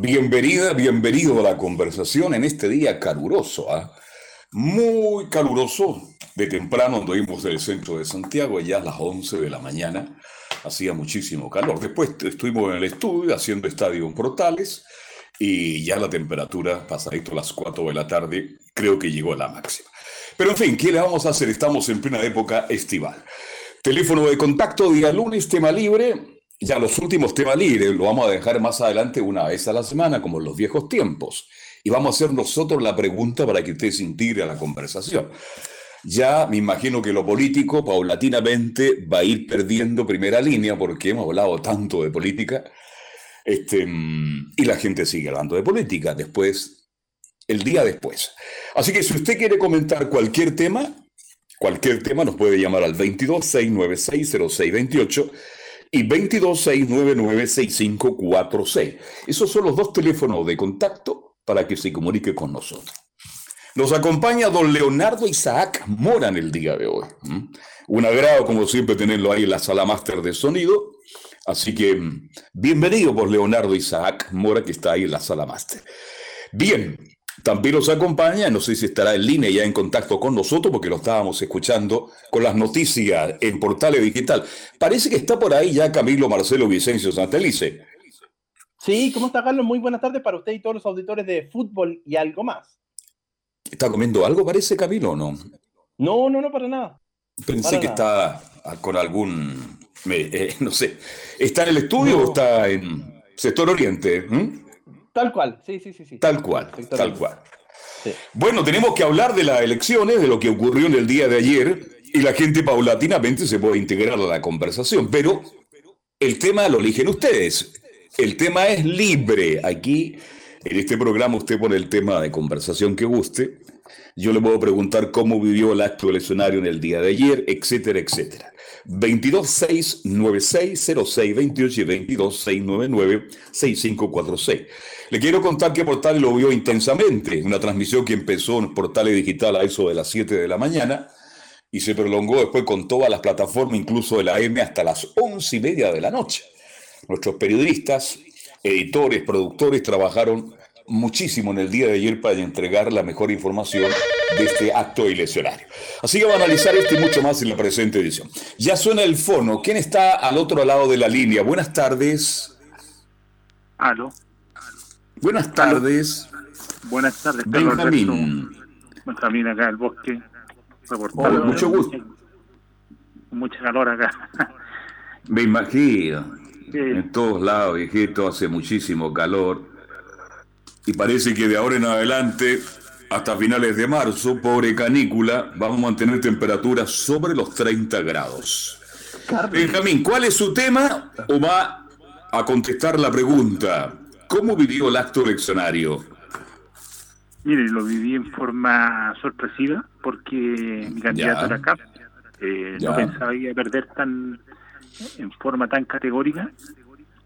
Bienvenida, bienvenido a la conversación en este día caluroso, ¿ah? muy caluroso. De temprano anduvimos del centro de Santiago, ya a las 11 de la mañana, hacía muchísimo calor. Después estuvimos en el estudio haciendo estadio Portales y ya la temperatura, pasadito a las 4 de la tarde, creo que llegó a la máxima. Pero en fin, ¿qué le vamos a hacer? Estamos en plena época estival. Teléfono de contacto, día lunes, tema libre, ya los últimos temas libres lo vamos a dejar más adelante una vez a la semana, como en los viejos tiempos. Y vamos a hacer nosotros la pregunta para que usted se integre a la conversación. Ya me imagino que lo político paulatinamente va a ir perdiendo primera línea porque hemos hablado tanto de política este, y la gente sigue hablando de política después, el día después. Así que si usted quiere comentar cualquier tema, cualquier tema nos puede llamar al 22 696 0628 y 226996546. Esos son los dos teléfonos de contacto para que se comunique con nosotros. Nos acompaña don Leonardo Isaac Mora en el día de hoy. Un agrado, como siempre, tenerlo ahí en la sala máster de sonido. Así que mm, bienvenido por Leonardo Isaac Mora, que está ahí en la sala máster. Bien, también nos acompaña, no sé si estará en línea ya en contacto con nosotros, porque lo estábamos escuchando con las noticias en Portales Digital. Parece que está por ahí ya Camilo Marcelo Vicencio Santelice. Sí, ¿cómo está Carlos? Muy buenas tardes para usted y todos los auditores de fútbol y algo más. ¿Está comiendo algo, parece Camilo o no? No, no, no, para nada. Pensé que está con algún, eh, no sé, ¿está en el estudio o está en sector oriente? Tal cual, sí, sí, sí. sí. Tal cual, tal cual. Bueno, tenemos que hablar de las elecciones, de lo que ocurrió en el día de ayer, y la gente paulatinamente se puede integrar a la conversación, pero el tema lo eligen ustedes. El tema es libre. Aquí, en este programa, usted pone el tema de conversación que guste. Yo le puedo preguntar cómo vivió el acto eleccionario en el día de ayer, etcétera, etcétera. 226960628 y 226996546. Le quiero contar que Portales lo vio intensamente, una transmisión que empezó en Portales Digital a eso de las 7 de la mañana y se prolongó después con todas las plataformas, incluso de la M, hasta las 11 y media de la noche. Nuestros periodistas, editores, productores trabajaron muchísimo en el día de ayer para entregar la mejor información de este acto eleccionario. Así que vamos a analizar esto y mucho más en la presente edición. Ya suena el fono. ¿Quién está al otro lado de la línea? Buenas tardes. Aló. Buenas tardes. Buenas tardes, Benjamín. Benjamín acá del bosque. Mucho gusto. Mucha calor acá. Me imagino. En todos lados, viejito, hace muchísimo calor. Y parece que de ahora en adelante, hasta finales de marzo, pobre canícula, vamos a mantener temperaturas sobre los 30 grados. Benjamín, ¿cuál es su tema? ¿O va a contestar la pregunta? ¿Cómo vivió el acto eleccionario? Mire, lo viví en forma sorpresiva porque mi candidato era CAP. Eh, no pensaba ir a perder tan en forma tan categórica.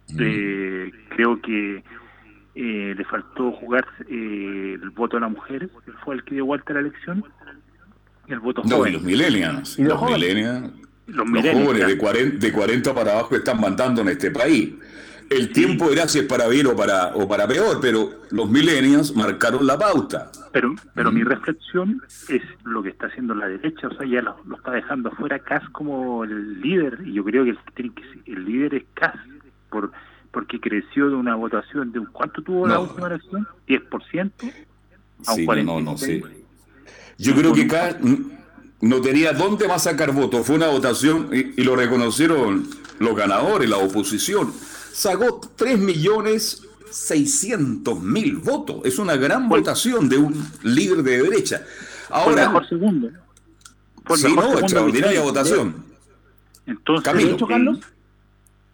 Mm. Eh, creo que eh, le faltó jugar el voto a la mujer, que fue el que dio vuelta a la elección. el voto no, y los millennials. los, millennials. Los, jóvenes de 40, de 40 para abajo están mandando en este país el tiempo era si es para bien o para, o para peor, pero los millennials marcaron la pauta. Pero, pero mi reflexión es lo que está haciendo la derecha, o sea, ya lo, está dejando afuera Cas como el líder, y yo creo que el, el líder es Cas, por, porque creció de una votación de un, ¿cuánto tuvo la última elección? ¿10%? A sí, no, no, sí. Yo creo que Cas no tenía dónde más sacar votos, fue una votación y, y lo reconocieron los ganadores, la oposición sacó 3.600.000 votos. Es una gran votación de un líder de derecha. Ahora, mejor segundo. sí, no, extraordinaria votación. Entonces, Camilo. Carlos,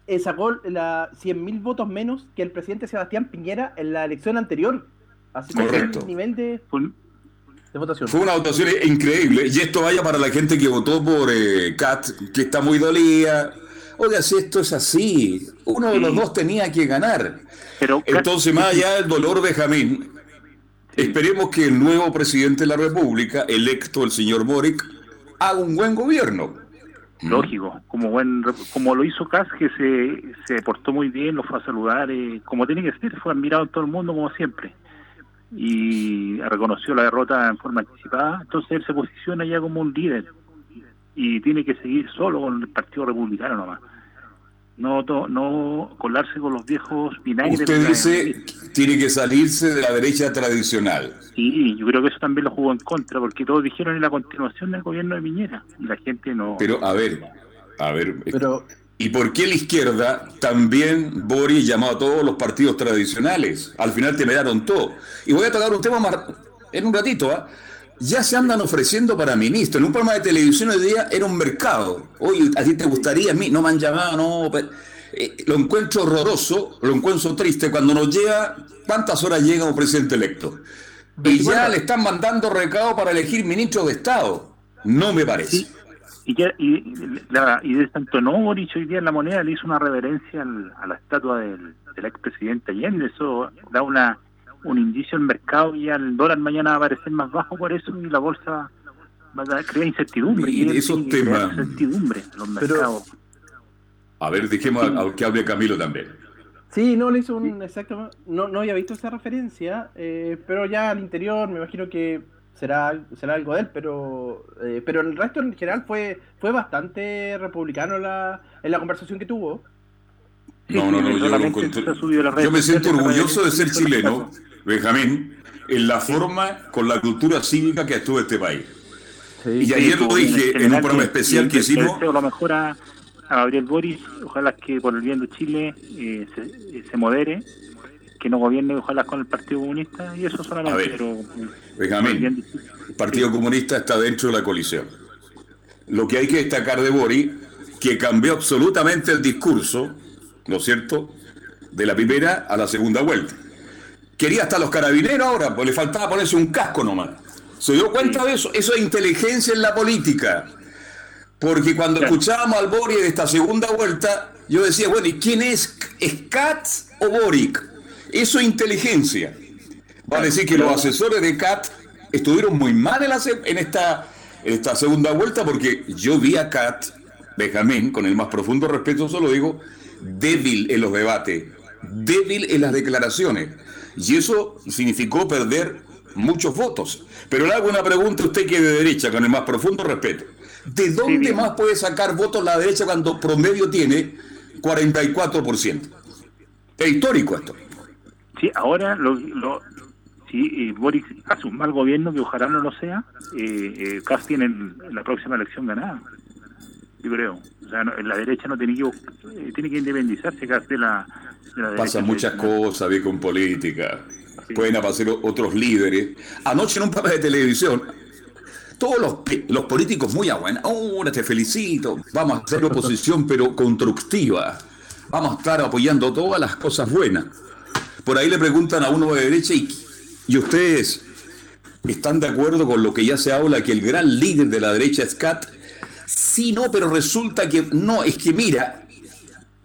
eh, sacó la 100.000 votos menos que el presidente Sebastián Piñera en la elección anterior. Así que Correcto. el nivel de, de, votación. Fue una votación increíble. Y esto vaya para la gente que votó por eh, Cat, que está muy dolida. Oiga, si esto es así, uno de los dos tenía que ganar. Pero, Entonces, más allá del dolor de Jamín, esperemos que el nuevo presidente de la República, electo el señor Boric, haga un buen gobierno. Lógico, como buen como lo hizo Kass, que se, se portó muy bien, lo fue a saludar, eh, como tiene que ser, fue admirado en todo el mundo como siempre. Y reconoció la derrota en forma anticipada, entonces él se posiciona ya como un líder y tiene que seguir solo con el Partido Republicano nomás no, no colarse con los viejos vinagres. Usted dice tiene que salirse de la derecha tradicional. Sí, yo creo que eso también lo jugó en contra, porque todos dijeron en la continuación del gobierno de Piñera y la gente no. Pero a ver, a ver. Pero... ¿Y por qué la izquierda también Boris llamó a todos los partidos tradicionales? Al final te miraron todo. Y voy a tocar un tema más en un ratito, ¿ah? Ya se andan ofreciendo para ministro. En un programa de televisión hoy día era un mercado. Oye, ¿a ti te gustaría? A mí no me han llamado, no. Eh, lo encuentro horroroso, lo encuentro triste. Cuando nos llega, ¿cuántas horas llega un presidente electo? Y ya le están mandando recado para elegir ministro de Estado. No me parece. Y, que, y, la, y de tanto no, hoy día en la moneda le hizo una reverencia a la estatua del, del expresidente Allende. Eso da una un indicio el mercado y el dólar mañana va a aparecer más bajo por eso y la bolsa va a crear incertidumbre. Y, esos temas. Incertidumbre los mercados. a ver, dejemos a, que hable Camilo también. Sí, no le hizo un exacto, no, no había visto esa referencia, eh, pero ya al interior me imagino que será será algo de él, pero eh, pero el resto en general fue fue bastante republicano la, en la conversación que tuvo. No, no, no, yo, yo me siento orgulloso de ser chileno Benjamín, en la forma, con la cultura cívica que estuvo este país. y ayer lo dije en, un programa especial que, hicimos. lo mejor a, Gabriel Boris, ojalá que por el bien de Chile eh, eh, se, modere, que no gobierne ojalá con el Partido Comunista, y eso solamente. pero, Benjamín, el Partido Comunista está dentro de la coalición. Lo que hay que destacar de Boris, que cambió absolutamente el discurso, ¿no es cierto?, de la primera a la segunda vuelta. Quería hasta los carabineros ahora, pues le faltaba ponerse un casco nomás. ¿Se dio cuenta de eso? Eso es inteligencia en la política. Porque cuando escuchábamos al Boric de esta segunda vuelta, yo decía, bueno, ¿y quién es? ¿Es Katz o Boric? Eso es inteligencia. Va a decir que los asesores de Katz estuvieron muy mal en, en, esta, en esta segunda vuelta porque yo vi a Katz, Benjamín, con el más profundo respeto, solo digo, débil en los debates, débil en las declaraciones. Y eso significó perder muchos votos. Pero le hago una pregunta a usted que es de derecha, con el más profundo respeto. ¿De dónde más puede sacar votos la derecha cuando promedio tiene 44%? Es histórico esto. Sí, ahora lo, lo si eh, Boris hace un mal gobierno, que ojalá no lo sea, eh, eh Kass tiene la próxima elección ganada, yo creo. O sea, la derecha no tiene que, eh, tiene que independizarse de la, Pasan muchas cosas, bien con política. Pueden aparecer otros líderes. Anoche en un programa de televisión, todos los, los políticos muy a buena. Ahora te felicito. Vamos a hacer oposición, pero constructiva. Vamos a estar apoyando todas las cosas buenas. Por ahí le preguntan a uno de derecha y, y ustedes están de acuerdo con lo que ya se habla, que el gran líder de la derecha es Cat. Sí, no, pero resulta que no, es que mira,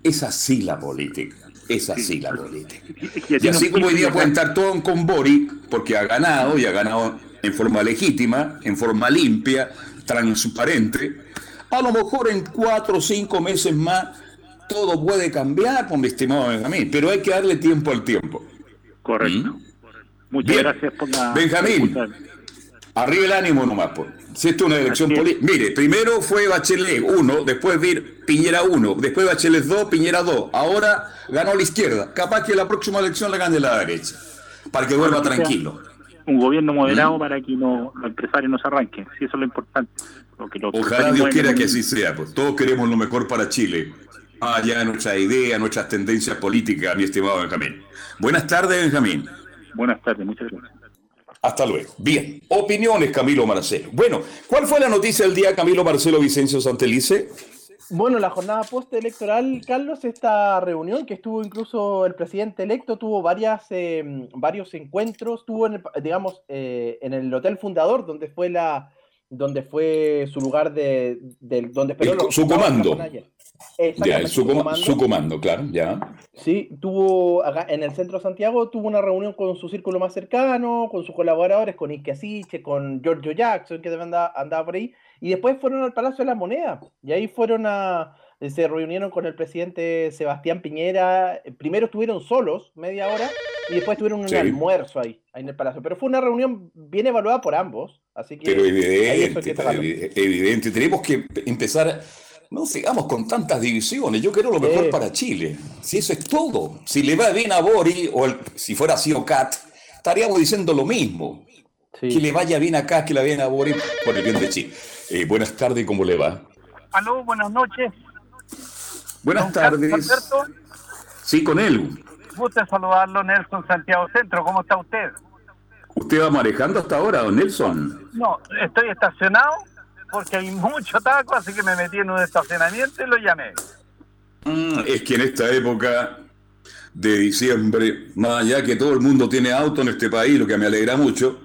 es así la política. Es así la política. Y así como hoy día pueden estar todos con Boric, porque ha ganado y ha ganado en forma legítima, en forma limpia, transparente, a lo mejor en cuatro o cinco meses más todo puede cambiar, con mi estimado Benjamín, pero hay que darle tiempo al tiempo. Correcto. ¿Mm? Muchas gracias por la. Benjamín, arriba el ánimo nomás, pues. Si esto es una elección política. Mire, primero fue Bachelet 1, después vir Piñera 1, después Bachelet 2, Piñera 2. Ahora ganó la izquierda. Capaz que la próxima elección la gane la derecha. Para que vuelva tranquilo. Un gobierno moderado ¿Mm? para que no, los empresarios no se arranquen. Sí, eso es lo importante. Ojalá Dios quiera que así sea. Pues todos queremos lo mejor para Chile. Allá ah, nuestra idea, nuestras tendencias políticas, mi estimado Benjamín. Buenas tardes, Benjamín. Buenas tardes, muchas gracias. Hasta luego. Bien, opiniones, Camilo Marcelo. Bueno, ¿cuál fue la noticia del día, Camilo Marcelo Vicencio Santelice? Bueno, la jornada postelectoral, Carlos, esta reunión que estuvo incluso el presidente electo, tuvo varias, em, varios encuentros, tuvo, en digamos, eh, en el Hotel Fundador, donde fue la donde fue su lugar de, donde esperó su comando. Ya, su, comando. su, comando. claro, ya. Sí, tuvo en el centro de Santiago, tuvo una reunión con su círculo más cercano, con sus colaboradores, con Ike Asiche, con Giorgio Jackson, que andaba, andaba por ahí, y después fueron al Palacio de la Moneda, y ahí fueron a, se reunieron con el presidente Sebastián Piñera, primero estuvieron solos media hora, y después tuvieron un almuerzo ahí, ahí en el Palacio, pero fue una reunión bien evaluada por ambos, así que... Pero evidente, evidente, tenemos que empezar no sigamos con tantas divisiones. Yo quiero lo mejor para Chile. Si eso es todo. Si le va bien a Bori, o si fuera así o Cat, estaríamos diciendo lo mismo. Que le vaya bien acá, que le vaya bien a Bori por el bien de Chile. Eh, buenas tardes, ¿cómo le va? Aló, buenas noches. Buenas tardes. Alberto? Sí, con él. Gusto saludarlo, Nelson Santiago Centro. ¿Cómo está usted? ¿Usted va manejando hasta ahora, don Nelson? No, estoy estacionado porque hay mucho taco, así que me metí en un estacionamiento y lo llamé. Mm, es que en esta época de diciembre, más allá que todo el mundo tiene auto en este país, lo que me alegra mucho,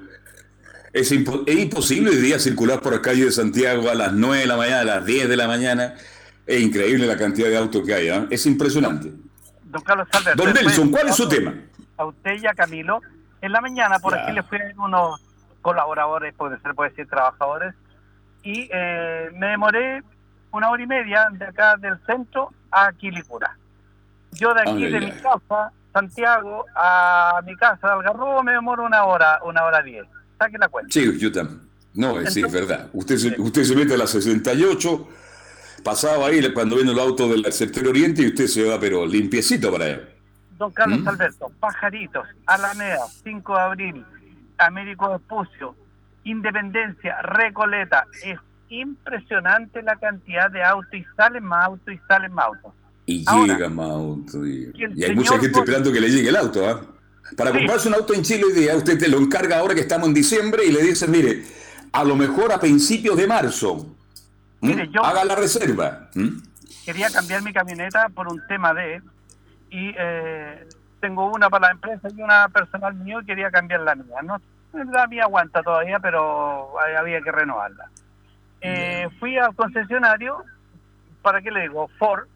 es, imposible hoy día circular por la calle de Santiago a las 9 de la mañana, a las 10 de la mañana. Es increíble la cantidad de autos que hay, ¿eh? es impresionante. Don Carlos Alberto. Don Nelson, ¿cuál es su tema? A usted y a Camilo. En la mañana por aquí le fui a unos colaboradores, puede ser, puede decir trabajadores, y eh, me demoré una hora y media de acá del centro a Quilicura. Yo de aquí, de mi casa, Santiago, a mi casa de Algarrobo, me demoro una hora, una hora diez. Saque la cuenta. Sí, yo también. No, sí, es verdad. Usted se, usted se mete a las 68, pasaba ahí cuando viene el auto del sector oriente y usted se va, pero limpiecito para él. Don Carlos ¿Mm? Alberto, Pajaritos, Alameda, 5 de abril, Américo Espucio, Independencia, Recoleta. Es impresionante la cantidad de autos y salen más autos y salen más autos. Y llega más autos. Y, hay mucha gente esperando que le llegue el auto. ¿ah? Para comprarse un auto en Chile hoy día, usted te lo encarga ahora que estamos en diciembre y le dicen, mire, a lo mejor a principios de marzo, haga la reserva. Quería cambiar mi camioneta por un tema de... Y eh, tengo una para la empresa y una personal mío y quería cambiar la mía. No la mía aguanta todavía, pero había que renovarla. Eh, fui al concesionario, ¿para qué le digo? Ford,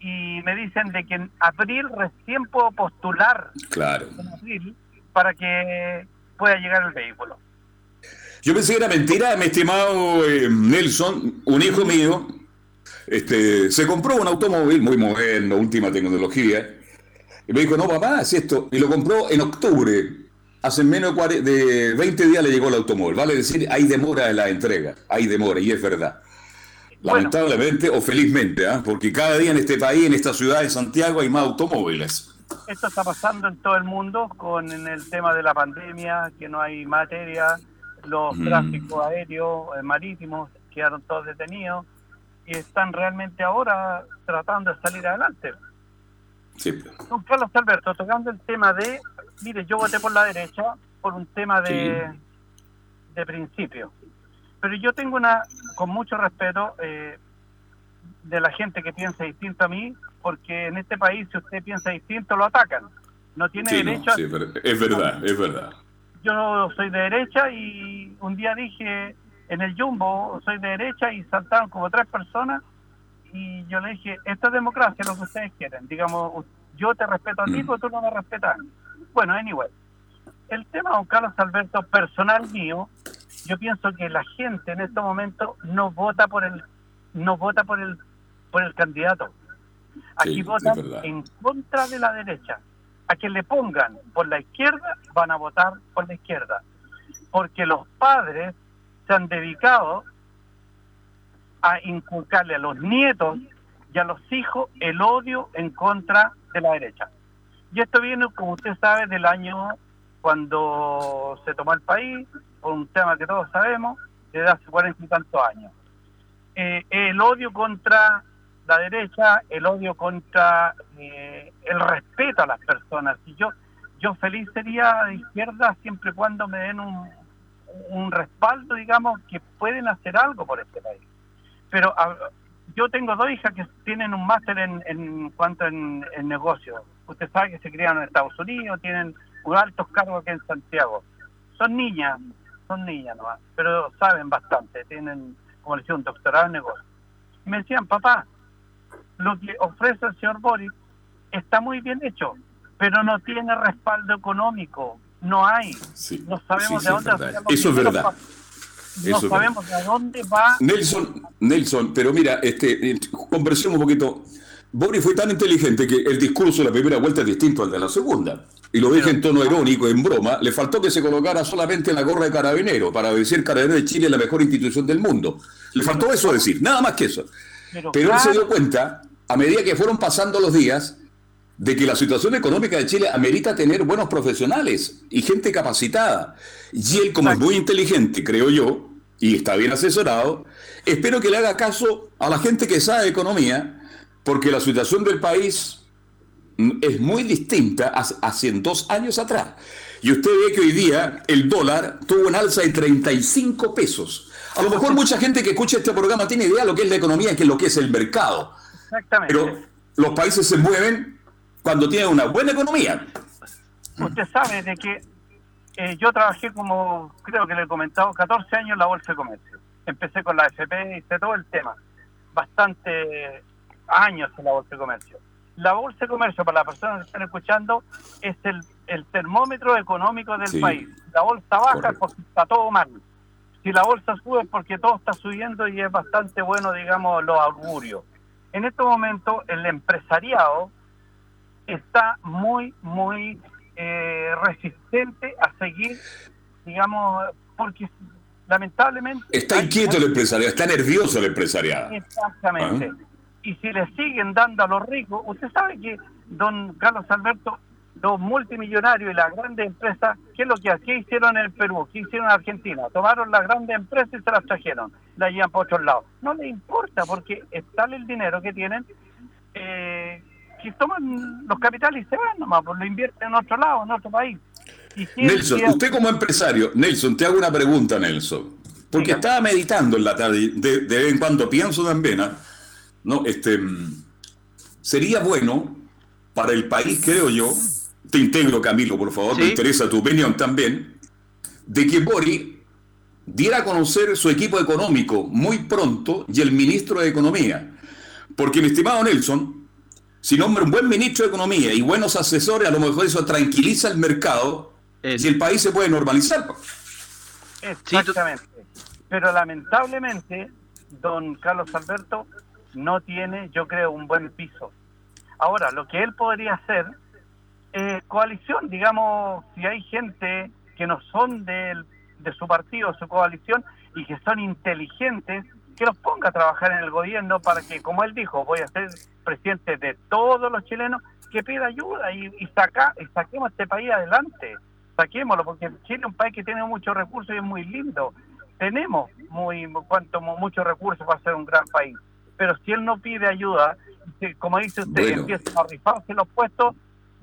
y me dicen de que en abril recién puedo postular. Claro. para que pueda llegar el vehículo. Yo pensé que era mentira, mi estimado eh, Nelson, un hijo mío, este, se compró un automóvil muy moderno, última tecnología, y me dijo, no papá, es esto, y lo compró en octubre hace menos de 20 días le llegó el automóvil. Vale decir, hay demora en la entrega, hay demora, y es verdad. Lamentablemente o felizmente, ¿ah? porque cada día en este país, en esta ciudad de Santiago, hay más automóviles. Esto está pasando en todo el mundo con el tema de la pandemia, que no hay materia, los mm. tráficos aéreos, eh, marítimos, quedaron todos detenidos y están realmente ahora tratando de salir adelante. Sí. Don Carlos Alberto, tocando el tema de mire, yo voté por la derecha por un tema de, de principio. Pero yo tengo una, con mucho respeto, eh, de la gente que piensa distinto a mí, porque en este país si usted piensa distinto lo atacan. No tiene derecho. sí, es verdad, es verdad. Yo soy de derecha y un día dije en el Jumbo soy de derecha y saltaron como tres personas y yo le dije, esto es democracia, lo que ustedes quieren. Digamos, yo te respeto a ti, mm. pero tú no me respetas. Bueno, anyway, el tema, don Carlos Alberto, personal mío, yo pienso que la gente en este momento no vota por el no vota por el por el candidato. Aquí votan en contra de la derecha. A quien le pongan por la izquierda van a votar por la izquierda, porque los padres se han dedicado a inculcarle a los nietos y a los hijos el odio en contra de la derecha. Y esto viene, como usted sabe, del año cuando se tomó el país, por un tema que todos sabemos, desde hace cuarenta y tantos años. Eh, el odio contra la derecha, el odio contra eh, el respeto a las personas. Y yo, yo feliz sería de izquierda siempre y cuando me den un, un respaldo, digamos, que pueden hacer algo por este país. Pero yo tengo dos hijas que tienen un máster en, en cuanto en, en negocios. Usted sabe que se criaron en Estados Unidos, tienen altos cargos aquí en Santiago. Son niñas, son niñas nomás, pero saben bastante, tienen, como le decía, un doctorado en negocios. me decían, papá, lo que ofrece el señor Boris está muy bien hecho, pero no tiene respaldo económico, no hay. no sabemos de dónde Eso es verdad. No sabemos de dónde va. Nelson, Nelson, pero mira, este, eh, conversemos un poquito. Boris fue tan inteligente que el discurso de la primera vuelta es distinto al de la segunda. Y lo dije en tono irónico, en broma. Le faltó que se colocara solamente en la gorra de carabinero para decir Carabinero de Chile es la mejor institución del mundo. Le faltó eso decir, nada más que eso. Pero, él se dio cuenta, a medida que fueron pasando los días, de que la situación económica de Chile amerita tener buenos profesionales y gente capacitada. Y él, como es muy inteligente, creo yo, y está bien asesorado, espero que le haga caso a la gente que sabe economía, porque la situación del país es muy distinta a hace dos años atrás. Y usted ve que hoy día el dólar tuvo un alza de 35 pesos. A lo mejor mucha gente que escucha este programa tiene idea de lo que es la economía y lo que es el mercado. Exactamente. Pero los países se mueven cuando tienen una buena economía. Usted sabe de que eh, yo trabajé como, creo que le he comentado, 14 años en la Bolsa de Comercio. Empecé con la FP, hice todo el tema. Bastante años en la Bolsa de Comercio. La Bolsa de Comercio, para las personas que están escuchando, es el, el termómetro económico del país. La bolsa baja es porque está todo mal. Si la bolsa sube es porque todo está subiendo y es bastante bueno, digamos, los augurios. En este momento, el empresariado está muy, muy eh, resistente a seguir, digamos, porque lamentablemente... Está inquieto el empresariado, está nervioso el empresariado. Exactamente. Ah. Y si le siguen dando a los ricos, usted sabe que don Carlos Alberto, los multimillonarios y las grandes empresas, ¿qué es lo que ¿Qué hicieron en el Perú? ¿Qué hicieron en Argentina? Tomaron las grandes empresas y se las trajeron, las llevan por otros lados. No le importa porque está el dinero que tienen eh, si toman los capitales y se van nomás, pues lo invierten en otro lado, en otro país. Nelson, usted como empresario, Nelson, te hago una pregunta, Nelson, porque estaba meditando en la tarde, de, vez en cuando pienso también, ¿ah? ¿No? Este, sería bueno para el país, creo yo, te integro Camilo, por favor, me interesa tu opinión también, de que Bori diera a conocer su equipo económico muy pronto y el ministro de Economía. Porque mi estimado Nelson, si nombra un buen ministro de Economía y buenos asesores, a lo mejor eso tranquiliza el mercado y el país se puede normalizar. Exactamente. Pero lamentablemente, don Carlos Alberto no tiene, yo creo, un buen piso. Ahora, lo que él podría hacer es coalición, digamos, si hay gente que no son de, de su partido, su coalición, y que son inteligentes, que los ponga a trabajar en el gobierno para que, como él dijo, voy a ser presidente de todos los chilenos, que pida ayuda y, y, y saquemos este país adelante. Saquémoslo, porque Chile es un país que tiene muchos recursos y es muy lindo. Tenemos muy cuanto muchos recursos para ser un gran país. Pero si él no pide ayuda, como dice usted, empieza a rifarse los puestos,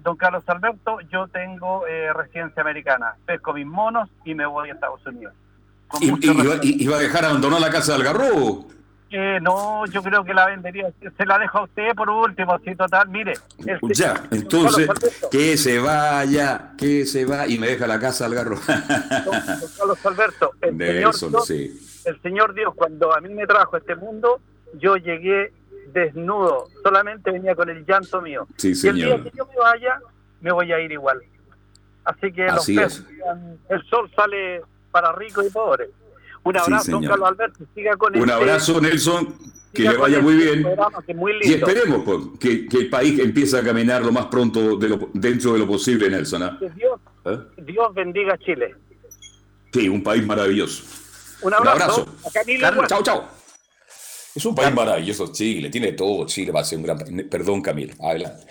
don Carlos Alberto, yo tengo eh, residencia americana, pesco mis monos y me voy a Estados Unidos. Y, iba, a dejar abandonar la casa del Algarrobo. Eh, no, yo creo que la vendería, se la dejo a usted por último, si total, mire. ya, entonces, que se vaya, que se va y me deja la casa al garro. Carlos Alberto, el, señor Dios, el Señor Dios, cuando a mí me trajo este mundo, yo llegué desnudo, solamente venía con el llanto mío. Sí, señor. Y el día que yo me vaya, me voy a ir igual. Así que los peces, el sol sale para ricos y pobres. Un abrazo, don Carlos Alberto. Siga con Un este abrazo, Nelson. Que le vaya muy bien. y esperemos pues, que, que, el país empiece a caminar lo más pronto de lo, dentro de lo posible, Nelson. ¿ah? Dios, ¿Eh? Dios bendiga Chile. Sí, un país maravilloso. Un abrazo. Un abrazo. chao, chao. Es un país maravilloso, Chile. Tiene todo. Chile va a ser un gran. Perdón, Camilo. Adelante.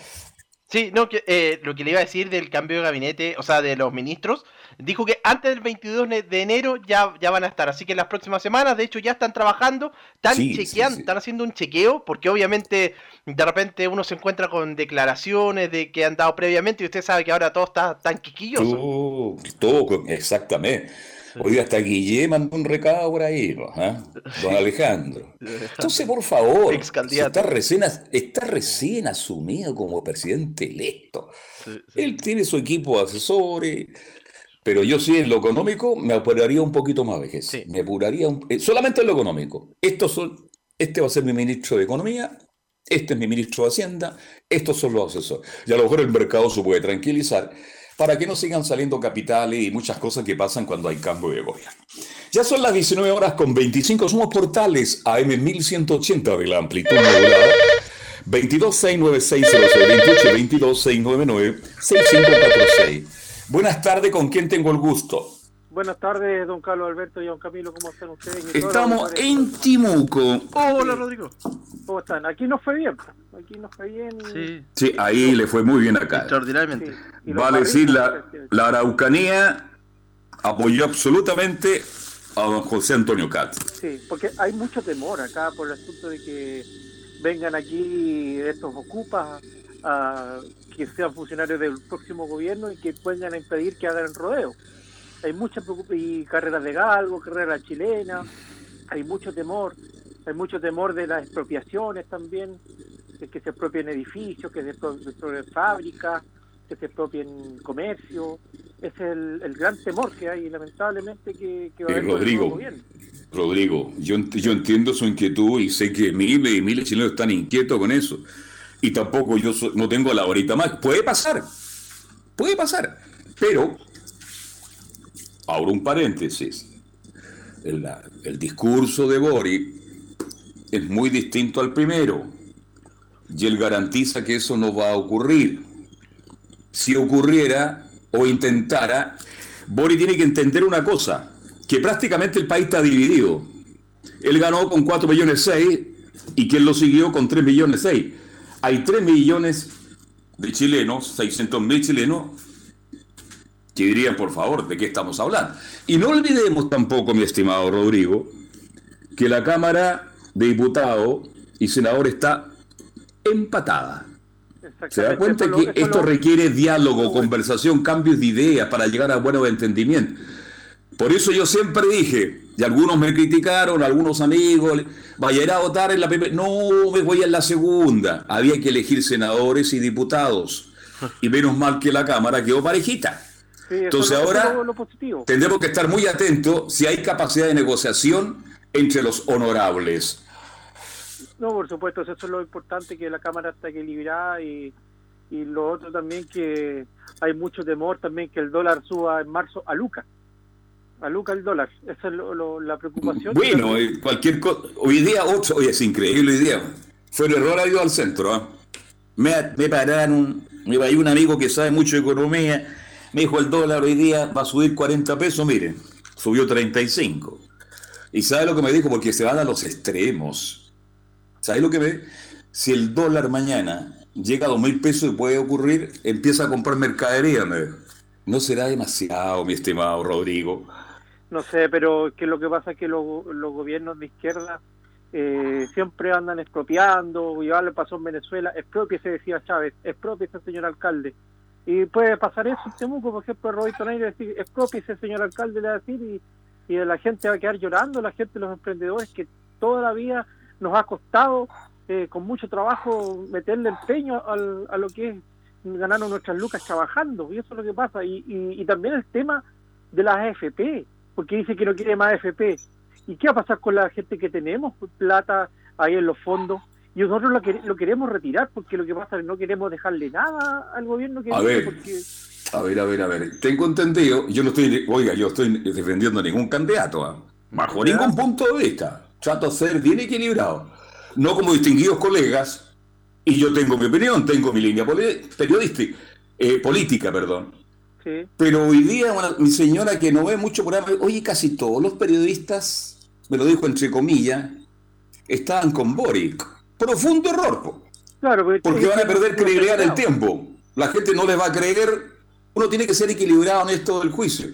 Sí, no, que, eh, lo que le iba a decir del cambio de gabinete, o sea, de los ministros, dijo que antes del 22 de enero ya, ya van a estar, así que en las próximas semanas, de hecho, ya están trabajando, están chequeando, están haciendo un chequeo, porque obviamente de repente uno se encuentra con declaraciones de que han dado previamente y usted sabe que ahora todo está tan quiquilloso. Todo, todo exactamente. Hoy hasta Guille mandó un recado por ahí, ¿ah? don Alejandro. Entonces, por favor, está, recién, está recién asumido como presidente electo. Él tiene su equipo de asesores, pero yo sí en lo económico me apuraría un poquito más, vejez. Me apuraría eh, solamente en lo económico. Estos son, este va a ser mi ministro de Economía, este es mi ministro de Hacienda, estos son los asesores. Y a lo mejor el mercado se puede tranquilizar para que no sigan saliendo capitales y muchas cosas que pasan cuando hay cambio de gobierno. Ya son las 19 horas con 25, somos portales AM 1180 de la amplitud modulada. 2269600, 28 6546. Buenas tardes, ¿con quién tengo el gusto? Buenas tardes, don Carlos Alberto y don Camilo, ¿cómo están ustedes? Estamos en Timuco. Hola, Rodrigo. ¿Cómo están? Aquí nos fue bien. Aquí nos fue bien. Sí, sí ahí le fue muy bien acá. Extraordinariamente. Va a decir, la, la Araucanía apoyó absolutamente a don José Antonio Cat. Sí, porque hay mucho temor acá por el asunto de que vengan aquí estos ocupas a que sean funcionarios del próximo gobierno y que puedan impedir que hagan el rodeo hay mucha y carreras de galgo, carreras chilenas, hay mucho temor, hay mucho temor de las expropiaciones también, de que se expropien edificios, que se expropien fábricas, que se expropien comercio. Ese es el, gran temor que hay, lamentablemente, que, va a haber Rodrigo, Rodrigo, yo, yo entiendo su inquietud y sé que miles y miles de chilenos están inquietos con eso. Y tampoco yo no tengo la horita más. Puede pasar, puede pasar, pero Ahora un paréntesis. El, discurso de Bori es muy distinto al primero y él garantiza que eso no va a ocurrir. Si ocurriera o intentara, Bori tiene que entender una cosa, que prácticamente el país está dividido. Él ganó con 4 millones 6 y quien lo siguió con 3 millones 6. Hay 3 millones de chilenos, 600 mil chilenos, que dirían, por favor, ¿de qué estamos hablando? Y no olvidemos tampoco, mi estimado Rodrigo, que la Cámara de Diputados y Senadores está empatada. ¿Se da cuenta que esto requiere diálogo, conversación, cambios de ideas para llegar a buenos entendimientos? Por eso yo siempre dije, y algunos me criticaron, algunos amigos, vaya a ir a votar en la primera. No, me voy en la segunda. Había que elegir senadores y diputados. Y menos mal que la Cámara quedó parejita. Entonces ahora tendremos que estar muy atentos si hay capacidad de negociación entre los honorables. No, por supuesto, eso es lo importante, que la Cámara está equilibrada y, y lo otro también que hay mucho temor también que el dólar suba en marzo a Luca. A Luca el dólar, esa es la preocupación. Bueno, eh, cualquier cosa, hoy día 8, hoy es increíble hoy día. Fue un error, ido al centro. ¿ah? Me, me pararon, me va un amigo que sabe mucho de economía me dijo, el dólar hoy día va a subir 40 pesos, miren, subió 35. ¿Y sabe lo que me dijo? Porque se van a los extremos. ¿Sabe lo que me Si el dólar mañana llega a 2 mil pesos y puede ocurrir, empieza a comprar mercadería, me ¿No será demasiado, mi estimado Rodrigo? No sé, pero que lo que pasa es que los, gobiernos de izquierda eh, siempre andan expropiando, ya le pasó en Venezuela, se decía Chávez, expropiese señor alcalde. Y puede pasar eso en Temuco, por ejemplo, Roberto Nair decir, ese señor alcalde, le va a decir, y, y la gente va a quedar llorando, la gente, los emprendedores, que toda la vida nos ha costado eh, con mucho trabajo meterle empeño al, a lo que es ganando nuestras lucas trabajando, y eso es lo que pasa. Y, y, también el tema de las AFP, porque dice que no quiere más AFP. ¿Y qué va a pasar con la gente que tenemos plata ahí en los fondos? Y nosotros lo, queremos retirar porque lo que pasa es que no queremos dejarle nada al gobierno que a ver, a ver, a ver, a ver, tengo entendido, yo no estoy, oiga, yo estoy defendiendo a ningún candidato, ¿ah? bajo ningún punto de vista, trato de ser bien equilibrado, no como distinguidos colegas, y yo tengo mi opinión, tengo mi línea periodística, eh, política, perdón. Sí. Pero hoy día mi señora que no ve mucho por ahí, oye, casi todos los periodistas, me lo dijo entre comillas, estaban con Boric profundo error. Claro, porque, van a perder credibilidad en el tiempo. la gente no les va a creer. Uno tiene que ser equilibrado en esto del juicio.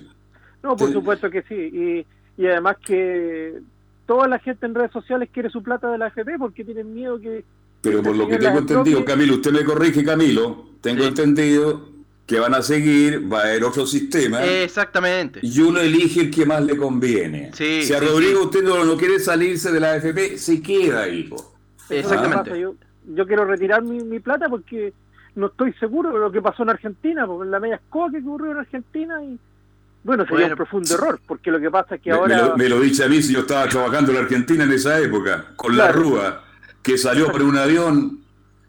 No, por supuesto que sí. Y, además que toda la gente en redes sociales quiere su plata de la AFP porque tienen miedo que... Pero por lo que tengo entendido, Camilo, usted me corrige, Camilo, tengo entendido que van a seguir, va a haber otro sistema. Exactamente. Y uno elige el que más le conviene. si a Rodrigo usted no, quiere salirse de la AFP, se queda, hijo. Exactamente. Yo, yo, quiero retirar mi, mi, plata porque no estoy seguro de lo que pasó en Argentina, porque la media escoba que ocurrió en Argentina y bueno, sería un profundo error, porque lo que pasa es que ahora... Me lo, dice a mí si yo estaba trabajando en Argentina en esa época, con la Rúa, que salió por un avión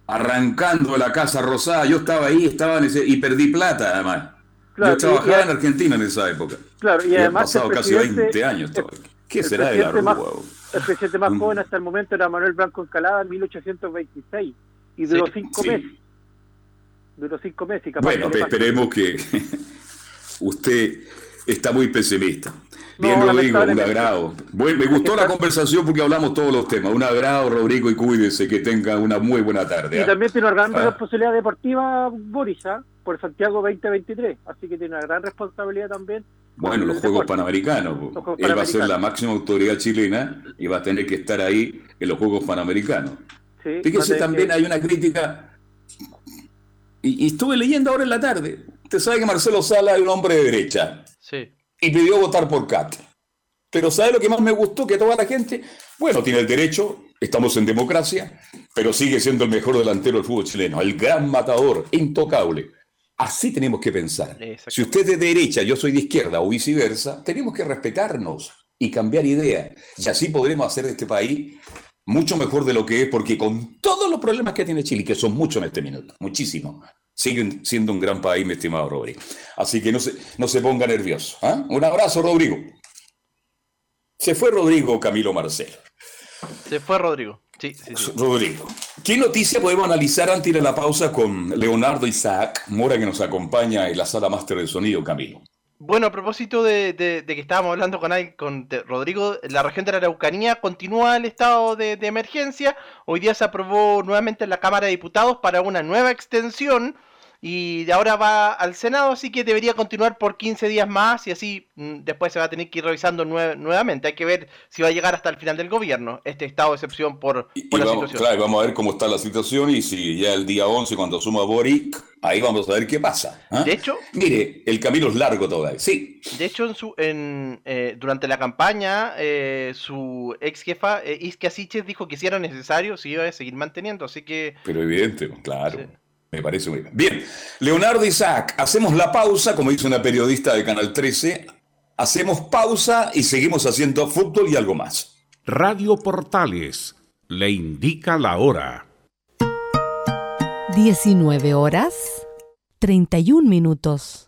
arrancando la Casa Rosada, yo estaba ahí, estaba en ese, y perdí plata además. yo trabajaba en Argentina en esa época. Claro, y, además... Han pasado casi 20 años. ¿Qué será de la Rúa? el presidente más joven hasta el momento era Manuel Blanco Encalada en 1826, y duró cinco meses. Duró cinco meses. bueno, esperemos que usted está muy pesimista. Bien, Rodrigo, un agrado. Bueno, me gustó la conversación porque hablamos todos los temas. Un agrado, Rodrigo, y cuídese, que tenga una muy buena tarde. Y ¿ah? también tiene una gran ah. responsabilidad deportiva, Boris, ¿ah? por Santiago 2023. Así que tiene una gran responsabilidad también. Bueno, los Juegos Panamericanos. Él va a ser la máxima autoridad chilena y va a tener que estar ahí en los Juegos Panamericanos. Fíjese, también hay una crítica, y, y estuve leyendo ahora en la tarde. Usted sabe que Marcelo Sala es un hombre de derecha. Sí. Y pidió votar por Cat. Pero ¿sabe lo que más me gustó? Que toda la gente, bueno, tiene el derecho, estamos en democracia, pero sigue siendo el mejor delantero del fútbol chileno, el gran matador, intocable. Así tenemos que pensar. Si usted es de derecha, yo soy de izquierda o viceversa, tenemos que respetarnos y cambiar ideas. Y así podremos hacer de este país mucho mejor de lo que es, porque con todos los problemas que tiene Chile, que son muchos en este minuto, muchísimos, siguen siendo un gran país, mi estimado Rodrigo. Así que no se, no se ponga nervioso. ¿ah? Un abrazo, Rodrigo. Se fue Rodrigo Camilo Marcelo. Se fue Rodrigo. Sí, sí, Rodrigo. ¿Qué noticia podemos analizar antes de la pausa con Leonardo Isaac Mora, que nos acompaña en la sala máster de sonido, Camilo? Bueno, a propósito de, que estábamos hablando con, con Rodrigo, la región de la Araucanía continúa el estado de, de, emergencia. Hoy día se aprobó nuevamente en la Cámara de Diputados para una nueva extensión y de ahora va al Senado, así que debería continuar por 15 días más y así mm, después se va a tener que ir revisando nuevamente. Hay que ver si va a llegar hasta el final del gobierno este estado de excepción por, la vamos, situación. Claro, vamos a ver cómo está la situación y si ya el día 11, cuando suma Boric, ahí vamos a ver qué pasa. ¿ah? De hecho, mire, el camino es largo todavía, sí. De hecho, en su, en, eh, durante la campaña, eh, su ex jefa, eh, Iskia dijo que si era necesario, si iba a seguir manteniendo, así que... Pero evidente, claro. Me parece muy bien. Bien, Leonardo Isaac, hacemos la pausa, como dice una periodista de Canal 13, hacemos pausa y seguimos haciendo fútbol y algo más. Radio Portales le indica la hora. 19 horas 31 minutos.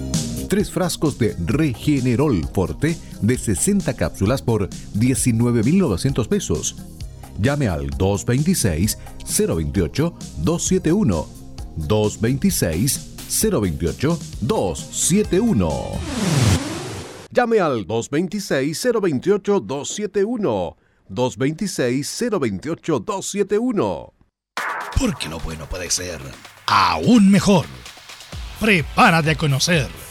tres frascos de Regenerol Forte de 60 cápsulas por 19.900 pesos. Llame al 226-028-271. 226-028-271. Llame al 226-028-271. 226-028-271. Porque lo bueno puede ser aún mejor. Prepárate a conocer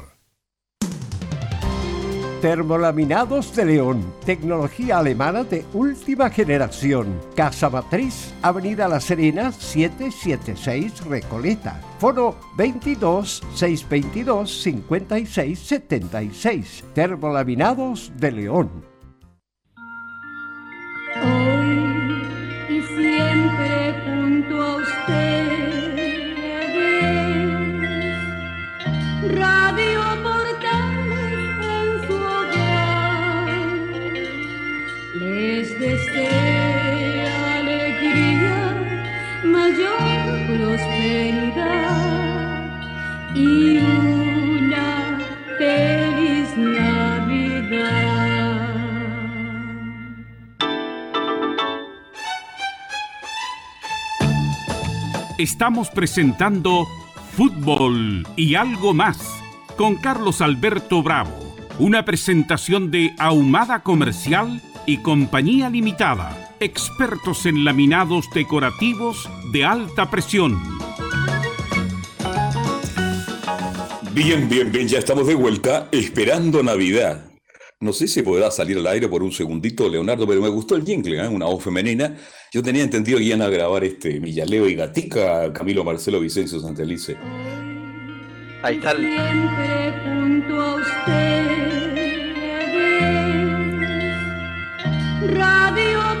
Termolaminados de León, tecnología alemana de última generación. Casa Matriz, Avenida La Serena, 776 Recoleta. Foro 22 622 5676. Termolaminados de León. Hoy y siempre junto a usted. Radio y una feliz Navidad. Estamos presentando Fútbol y algo más con Carlos Alberto Bravo. Una presentación de Ahumada Comercial y Compañía Limitada. Expertos en laminados decorativos de alta presión. Bien, bien, bien, ya estamos de vuelta esperando Navidad. No sé si podrá salir al aire por un segundito, Leonardo, pero me gustó el jingle, ¿eh? una voz femenina. Yo tenía entendido que iban a grabar este Millaleo y Gatica, Camilo Marcelo Vicencio Santelice. Ahí está. Siempre junto a ustedes. Radio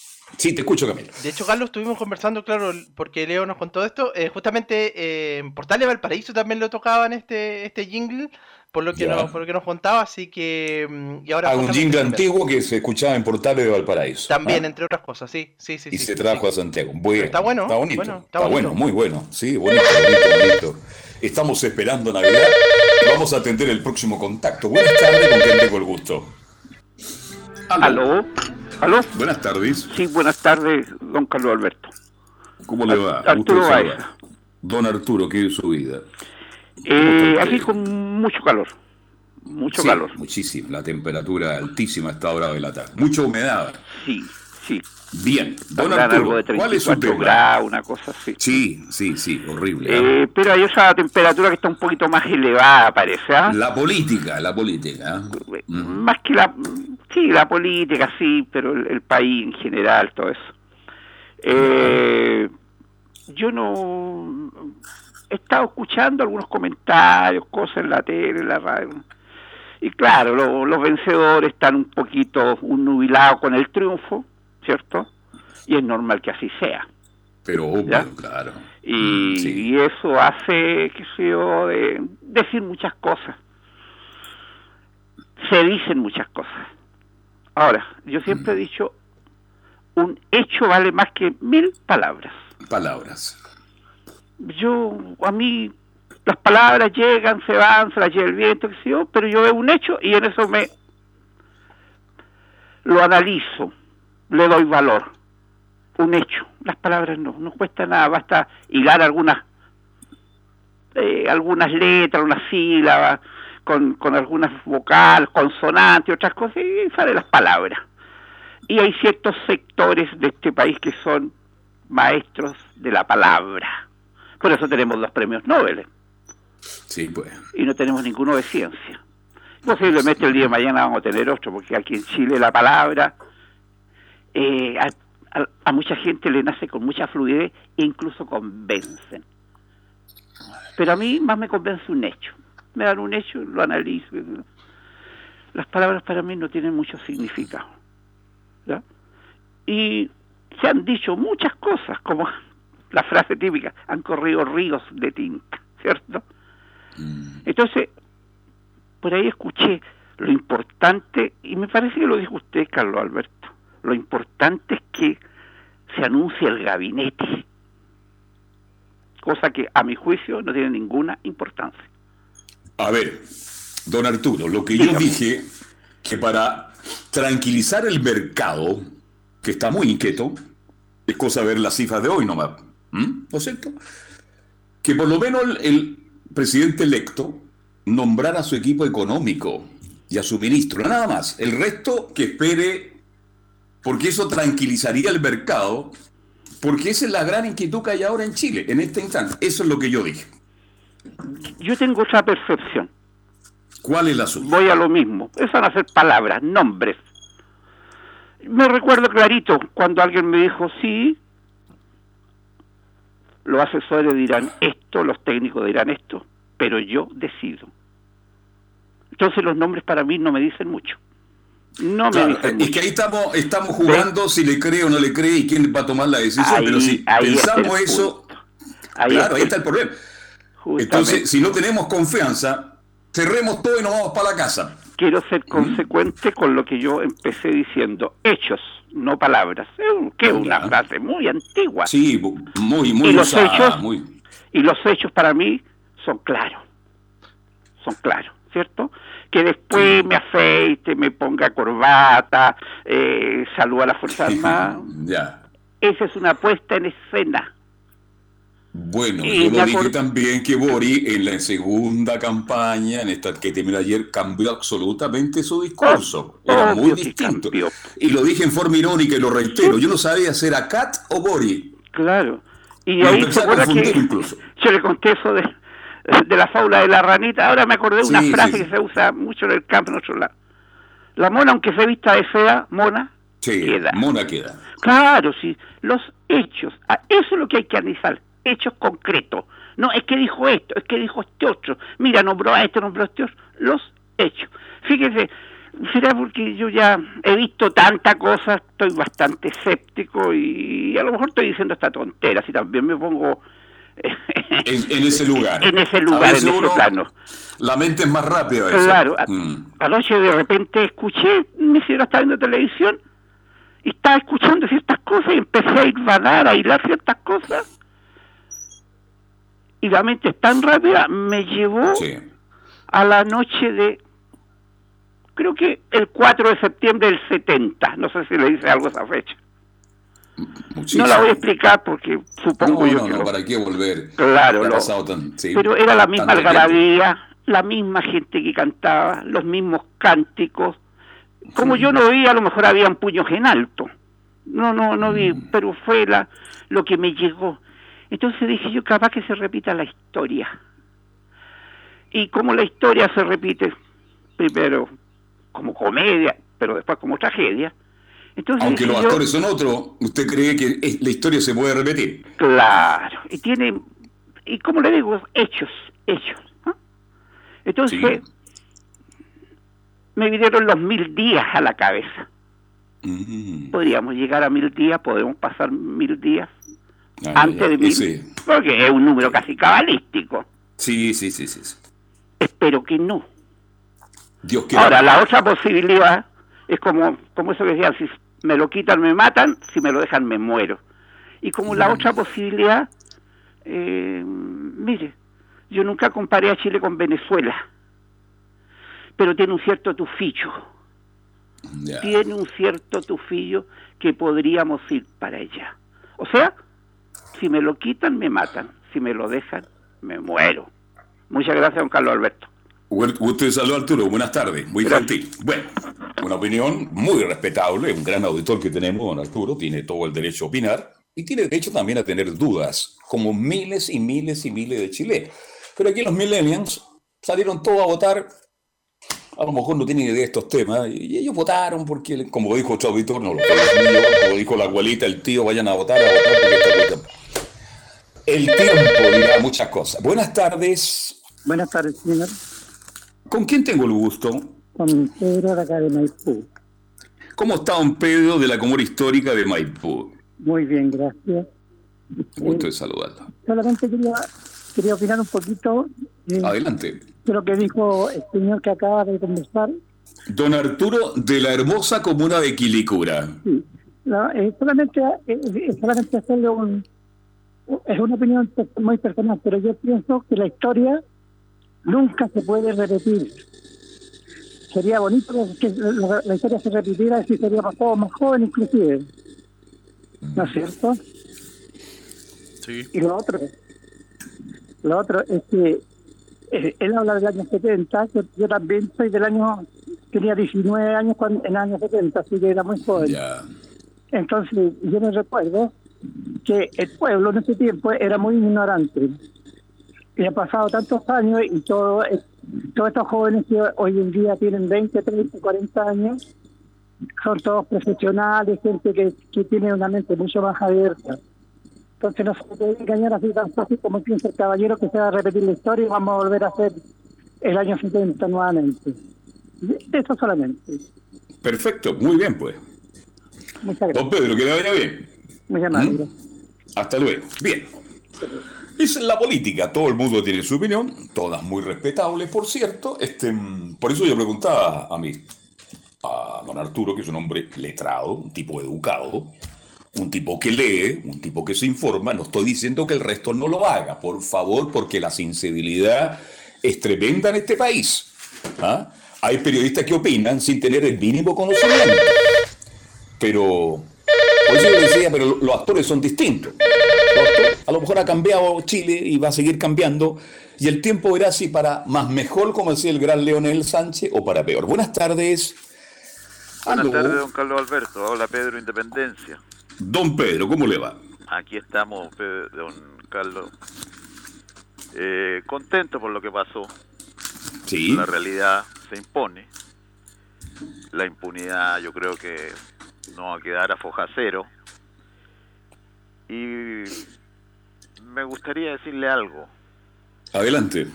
Sí, te escucho, Camilo. De hecho, Carlos, estuvimos conversando, claro, porque Leo nos contó esto. eh, justamente eh, en Portales Valparaíso también lo tocaban este, este jingle, por lo que, Ya. nos, por lo que nos contaba, así que. mm, Y ahora Ah, un jingle antiguo que se escuchaba en Portales de Valparaíso. También, ¿ah? entre otras cosas, sí, sí, sí. Y sí, se sí, trajo sí. a Santiago. Bueno, Está bueno, Está bonito. bueno, está está bueno, muy bueno. Sí, bonito, bonito, bonito. Estamos esperando Navidad. Vamos a atender el próximo contacto. Buenas tardes, con quien tengo el gusto. ¿Aló? ¿Aló? Buenas tardes. Sí, buenas tardes, don Carlos Alberto. ¿Cómo le va? Arturo Baeza. Don Arturo, ¿qué es su vida? Eh, aquí con mucho calor, mucho Sí, calor. Muchísimo. La temperatura altísima a esta hora de la tarde. Mucha humedad. Sí, sí. Bien. Don algo Arturo, ¿cuál es su 34 tema? grados, una cosa así. Sí, sí, sí, horrible. Eh, pero hay esa temperatura que está un poquito más elevada, parece, ¿ah? La política, la política. ¿ah? Ujú. Más que la... Sí, la política, sí, pero el, el país en general, todo eso. Eh, yo no... He estado escuchando algunos comentarios, cosas en la tele, en la radio. Y claro, lo- los vencedores están un poquito nubilados con el triunfo, ¿cierto? Y es normal que así sea. Pero obvio, claro. Y, y eso hace, qué sé yo, de decir muchas cosas. Se dicen muchas cosas. Ahora, yo siempre he dicho, un hecho vale más que mil palabras. Palabras. Yo, a mí, las palabras llegan, se van, se las lleva el viento, qué sé yo, pero yo veo un hecho y en eso me lo analizo, le doy valor. Un hecho. Las palabras no, no cuesta nada, basta hilar algunas eh, algunas letras, unas sílabas, con, con algunas vocales, consonantes, otras cosas, y salen las palabras. Y hay ciertos sectores de este país que son maestros de la palabra. Por eso tenemos dos premios Nobel Sí, pues. y no tenemos ninguno de ciencia. Posiblemente el día de mañana vamos a tener otro, porque aquí en Chile la palabra eh, a, a- a mucha gente le nace con mucha fluidez e incluso convencen. Pero a mí más me convence un hecho. Me dan un hecho, lo analizo. Las palabras para mí no tienen mucho significado. ¿ya? Y se han dicho muchas cosas, como la frase típica, han corrido ríos de tinta, ¿cierto? Mm. Entonces, por ahí escuché lo importante, y me parece que lo dijo usted, Carlos Alberto, lo importante es que se anuncie el gabinete, cosa que a mi juicio no tiene ninguna importancia. A ver, don Arturo, lo que yo dije, que para tranquilizar el mercado, que está muy inquieto, es cosa ver las cifras de hoy nomás, ¿Mm? ¿no es cierto? Que por lo menos el, el presidente electo nombrara a su equipo económico y a su ministro, nada más. El resto que espere, porque eso tranquilizaría el mercado, porque esa es la gran inquietud que hay ahora en Chile, en este instante. Eso es lo que yo dije. Yo tengo otra percepción. ¿Cuál es la suya? Voy a lo mismo. Esas van a ser palabras, nombres. Me recuerdo clarito cuando alguien me dijo, sí, los asesores dirán esto, los técnicos dirán esto, pero yo decido. Entonces los nombres para mí no me dicen mucho. No me Claro, dicen es mucho. que ahí estamos, estamos jugando si le cree o no le cree y quién va a tomar la decisión. Ahí- pero si pensamos eso, Ahí claro, ahí está el problema. Justamente. Entonces, si no tenemos confianza, cerremos todo y nos vamos para la casa. Quiero ser consecuente con lo que yo empecé diciendo. Hechos, no palabras. Que es una frase muy antigua. Sí, muy, muy y los usada, hechos muy- y los hechos para mí son claros son claros cierto que después me afeite me ponga corbata eh, saluda a la fuerza armada Ya. esa es una puesta en escena Bueno, Y yo lo dije también que Bori en la segunda campaña, en esta que terminó ayer, cambió absolutamente su discurso. Era muy distinto. Y lo dije en forma irónica y lo reitero. Yo no sabía si era Kat o Bori. claro y ahí se que incluso. yo le conté eso de, de la fábula de la ranita ahora me acordé de una Sí, frase sí. que se usa mucho en el campo en otro lado la mona aunque se vista de fea mona Sí, Queda. Mona queda. Claro, sí, los hechos, ah, eso es lo que hay que analizar, hechos concretos. No, es que dijo esto, es que dijo este otro. Mira, nombró a este, nombró a este otro. Los hechos. Fíjese, será porque yo ya he visto tanta cosa, estoy bastante escéptico y a lo mejor estoy diciendo esta tontera, si también me pongo En, en ese lugar. en ese lugar, en ese plano. La mente es más rápida veces. Claro, Mm. anoche de repente escuché, mi señora estaba viendo televisión y estaba escuchando ciertas cosas y empecé a hilvanar, a hilar ciertas cosas. Y la mente es tan rápida, me llevó Sí. a la noche de, creo que el 4 de septiembre del 70, no sé si le dice algo esa fecha. Muchísimo. No la voy a explicar porque supongo No, yo no, que no, lo- ¿para qué volver? Claro, lo- pasado tan- sí, pero era la misma algarabía, la misma gente que cantaba, los mismos cánticos. Como yo no vi, a lo mejor habían puños en alto. No, no, no vi, Mm. pero fue la, lo que me llegó. Entonces dije yo, capaz que se repita la historia. Y como la historia se repite, primero como comedia, pero después como tragedia. Entonces Aunque los yo, actores son otros, ¿usted cree que la historia se puede repetir? Claro, y tiene, y como le digo, hechos, hechos. ¿no? Entonces, me vinieron los mil días a la cabeza. Mm. Podríamos llegar a mil días, podemos pasar mil días antes ya, de mil, porque es un número casi cabalístico. Sí, sí, sí, sí. Espero que no. Dios quiera. Ahora, la otra posibilidad es como, como eso que decían, si me lo quitan me matan, si me lo dejan me muero. Y como la otra posibilidad, eh, mire, yo nunca comparé a Chile con Venezuela, pero tiene un cierto tufillo, Ya. tiene un cierto tufillo que podríamos ir para allá. O sea, si me lo quitan me matan, si me lo dejan me muero. Muchas gracias, don Carlos Alberto. Gusto de saludar, Arturo. Buenas tardes. Muy gentil. Bueno, una opinión muy respetable. Un gran auditor que tenemos, don Arturo. Tiene todo el derecho a opinar y tiene derecho también a tener dudas, como miles y miles y miles de chilenos. Pero aquí los millennials salieron todos a votar. A lo mejor no tienen idea de estos temas. Y ellos votaron porque, como dijo otro auditor, no lo como dijo la abuelita, el tío, vayan a votar, a votar porque El tiempo dirá muchas cosas. Buenas tardes. Buenas tardes, señor. ¿Con quién tengo el gusto? Con Pedro de acá de Maipú. ¿Cómo está don Pedro de la Comuna Histórica de Maipú? Muy bien, gracias. Gusto de saludarlo. Solamente quería, quería opinar un poquito eh, Adelante. de lo que dijo el señor que acaba de conversar. Don Arturo de la hermosa comuna de Quilicura. Sí. No, eh, solamente, eh, eh, solamente hacerle un... Es una opinión muy personal, pero yo pienso que la historia nunca se puede repetir. Sería bonito que la, la historia se repitiera si seríamos todos más jóvenes inclusive. ¿No es cierto? Sí. Y lo otro, lo otro es que eh, él habla del año 70, yo, yo también soy del año, tenía 19 años cuando, en el año 70, así que era muy joven. Entonces, yo me recuerdo que el pueblo en ese tiempo era muy ignorante. Y han pasado tantos años y todo, todos estos jóvenes que hoy en día tienen 20, 30, 40 años, son todos profesionales, gente que, que tiene una mente mucho más abierta. Entonces no se puede engañar así tan fácil como piensa el caballero que se va a repetir la historia y vamos a volver a hacer el año 70 nuevamente. Eso solamente. Perfecto, muy bien pues. Muchas gracias. Don Pedro, que le vaya bien. Muy amable. Hasta luego. Bien. Es la política, todo el mundo tiene su opinión, todas muy respetables, por cierto. Este, mm, por eso yo preguntaba a mí, a don Arturo, que es un hombre letrado, un tipo educado, un tipo que lee, un tipo que se informa. No estoy diciendo que el resto no lo haga, por favor, porque la sensibilidad es tremenda en este país. ¿Ah? Hay periodistas que opinan sin tener el mínimo conocimiento. Pero, decía, pero los actores son distintos. Actores- a lo mejor ha cambiado Chile y va a seguir cambiando. Y el tiempo verá si para más mejor, como decía el gran Leonel Sánchez, o para peor. Buenas tardes. Buenas Aló. tardes, don Carlos Alberto. Hola, Pedro Independencia. Don Pedro, ¿cómo le va? Aquí estamos, don Carlos. Eh, contento por lo que pasó. Sí. La realidad se impone. La impunidad yo creo que no a quedar a foja cero. Y me gustaría decirle algo. Adelante.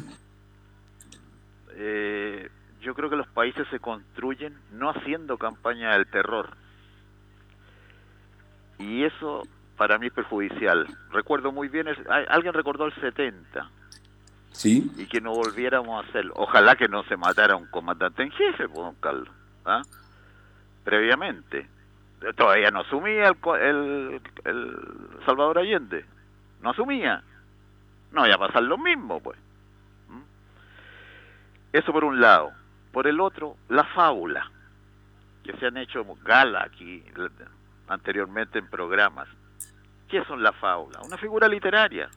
Eh, yo creo que los países se construyen no haciendo campaña del terror. Y eso para mí es perjudicial. Recuerdo muy bien, el- alguien recordó el 70 Sí. y que no volviéramos a hacerlo. Ojalá que no se matara un comandante en jefe, pues, don Carlos. ¿ah? Previamente. Todavía no asumía el, el, el Salvador Allende. No asumía. No vaya a pasar lo mismo, pues. ¿Mm? Eso por un lado. Por el otro, la fábula. Que se han hecho gala aquí l- anteriormente en programas. ¿Qué son las fábulas? Una figura literaria.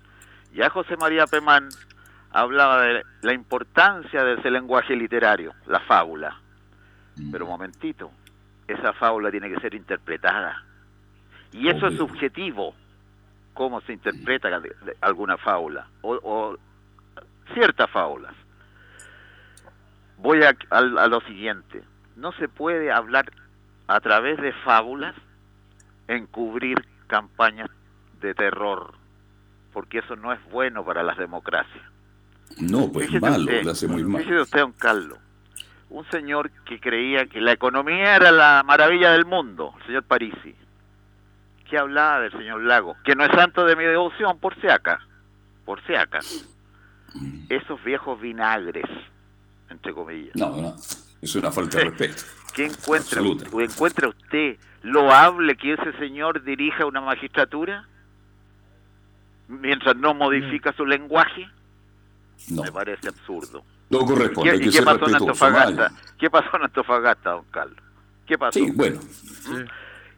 Ya José María Pemán hablaba de la importancia de ese lenguaje literario, la fábula. Pero un momentito, esa fábula tiene que ser interpretada. Y eso es subjetivo, cómo se interpreta alguna fábula, o, o ciertas fábulas. Voy a, lo siguiente, no se puede hablar a través de fábulas encubrir campañas de terror, porque eso no es bueno para las democracias. No, pues Fíjese malo, usted, le hace muy mal. Fíjese usted, don Carlos, un señor que creía que la economía era la maravilla del mundo, el señor Parisi, que hablaba del señor Lago, que no es santo de mi devoción, por si acá, por si acá. Esos viejos vinagres, entre comillas. No, no. Es una falta de respeto. ¿Qué encuentra, o encuentra usted loable que ese señor dirija una magistratura mientras no modifica su lenguaje? Me parece absurdo. No corresponde, ¿Qué- hay que ¿Y qué ser pasó en. Antofagasta? ¿Qué pasó en Antofagasta, don Carlos? ¿Qué pasó? Sí, bueno.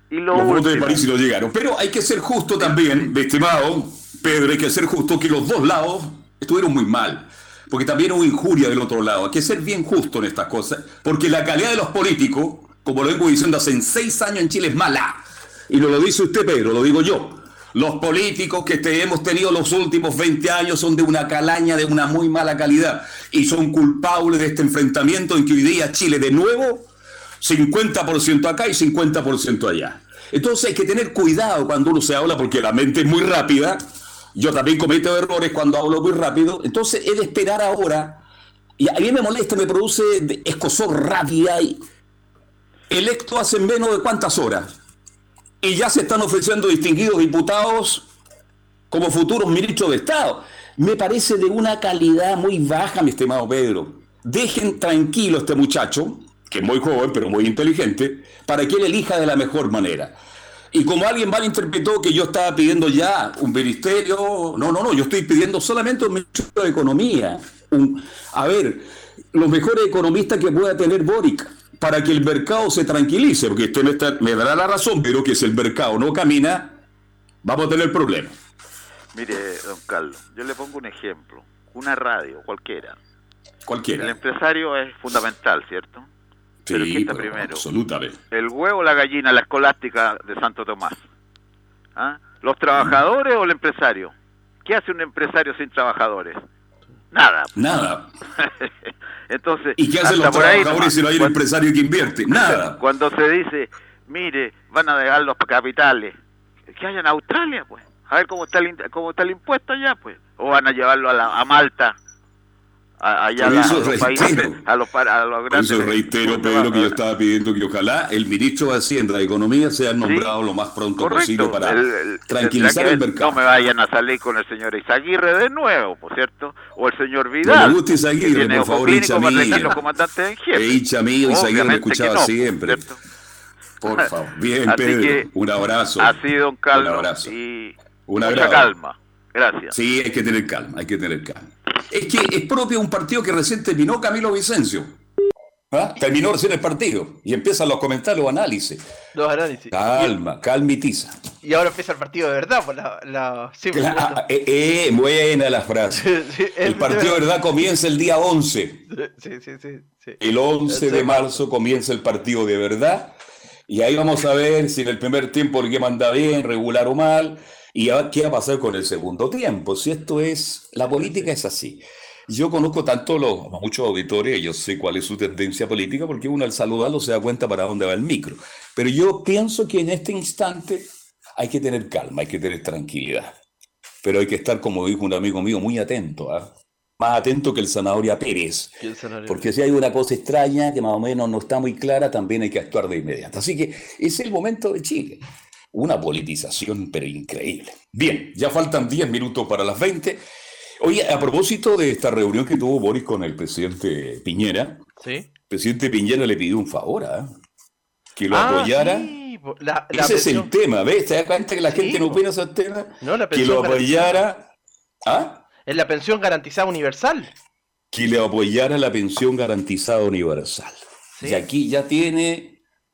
Y lo Los votos de París no llegaron. Pero hay que ser justo también, mi estimado Pedro, hay que ser justo que los dos lados estuvieron muy mal. Porque también hubo injuria del otro lado. Hay que ser bien justo en estas cosas. Porque la calidad de los políticos, como lo vengo diciendo hace seis años en Chile, es mala. Y no lo dice usted, Pedro, lo digo yo. Los políticos que te- hemos tenido los últimos 20 años son de una calaña de una muy mala calidad. Y son culpables de este enfrentamiento en que hoy día Chile de nuevo 50% acá y 50% allá. Entonces hay que tener cuidado cuando uno se habla porque la mente es muy rápida. Yo también cometo errores cuando hablo muy rápido. Entonces he de esperar ahora. Y a mí me molesta, me produce escozor, rabia. Y electo hace menos de cuántas horas. Y ya se están ofreciendo distinguidos diputados como futuros ministros de Estado. Me parece de una calidad muy baja, mi estimado Pedro. Dejen tranquilo a este muchacho, que es muy joven, pero muy inteligente, para que él elija de la mejor manera. Y como alguien malinterpretó que yo estaba pidiendo ya un ministerio, no, no, no, yo estoy pidiendo solamente un ministerio de Economía. Un, a ver, los mejores economistas que pueda tener Boric, para que el mercado se tranquilice, porque usted me, está- me dará la razón, pero que si el mercado no camina, vamos a tener problemas. Mire, don Carlos, yo le pongo un ejemplo. Una radio, cualquiera. Cualquiera. El empresario es fundamental, ¿cierto? Pero Sí, ¿qué está pero primero? absolutamente. ¿El huevo o la gallina, la escolástica de Santo Tomás? ¿Ah? ¿Los trabajadores o el empresario? ¿Qué hace un empresario sin trabajadores? Nada. Nada. Entonces, ¿Y qué hacen los trabajadores si no hay un empresario que invierte? Nada. Cuando se dice, mire, van a dejar los capitales, que haya en Australia, pues. A ver cómo está el, cómo está el impuesto allá, pues. O van a llevarlo a, la- a Malta, a, allá Por eso a los reitero. países, a los, para- a los Por grandes. eso reitero, Pedro, que yo estaba pidiendo que ojalá el ministro de Hacienda de Economía sea nombrado lo más pronto posible para El- el- tranquilizar el mercado. No me vayan a salir con el señor Izaguirre de nuevo, por cierto, o el señor No Vidal. le gusta Izaguirre, por favor, hincha mío. retar los comandantes en jefe. Hincha mío, Izaguirre me escuchaba no, siempre. Por favor. Bien, Así Pedro. que, un abrazo. Así, don Carlos. Un abrazo. Y Un mucha calma. Gracias. Sí, hay que tener calma, hay que tener calma. Es que es propio de un partido que recién terminó Camilo Vicencio. ¿Ah? Terminó recién el partido y empiezan los comentarios, análisis. Los análisis. Calma, calmitiza. Y ahora empieza el partido de verdad, por la, la- sí, supuesto. Ah, eh, eh, buena la frase. El partido de verdad comienza el día 11. Sí, sí, sí, sí. El 11 de marzo comienza el partido de verdad. Y ahí vamos a ver si en el primer tiempo el que manda bien, regular o mal. Y qué va a pasar con el segundo tiempo. Si esto es. La política es así. Yo conozco tanto los, a muchos auditores, yo sé cuál es su tendencia política, porque uno al saludarlo se da cuenta para dónde va el micro. Pero yo pienso que en este instante hay que tener calma, hay que tener tranquilidad. Pero hay que estar, como dijo un amigo mío, muy atento, ¿ah? más atento que el zanahoria Pérez. Porque si hay una cosa extraña que más o menos no está muy clara, también hay que actuar de inmediato. Así que es el momento de Chile. Una politización, pero increíble. Bien, ya faltan 10 minutos para las 20. Oye, a propósito de esta reunión que tuvo Boris con el presidente Piñera, Sí. el presidente Piñera le pidió un favor, ¿ah? Que lo Ah, apoyara. sí, la- la Ese es el tema, ¿ves? ¿Te das cuenta que la Sí, gente no opina esos temas? No, la que lo apoyara. ¿Ah? Es la pensión garantizada universal. que le apoyara la pensión garantizada universal. Y aquí ya tiene,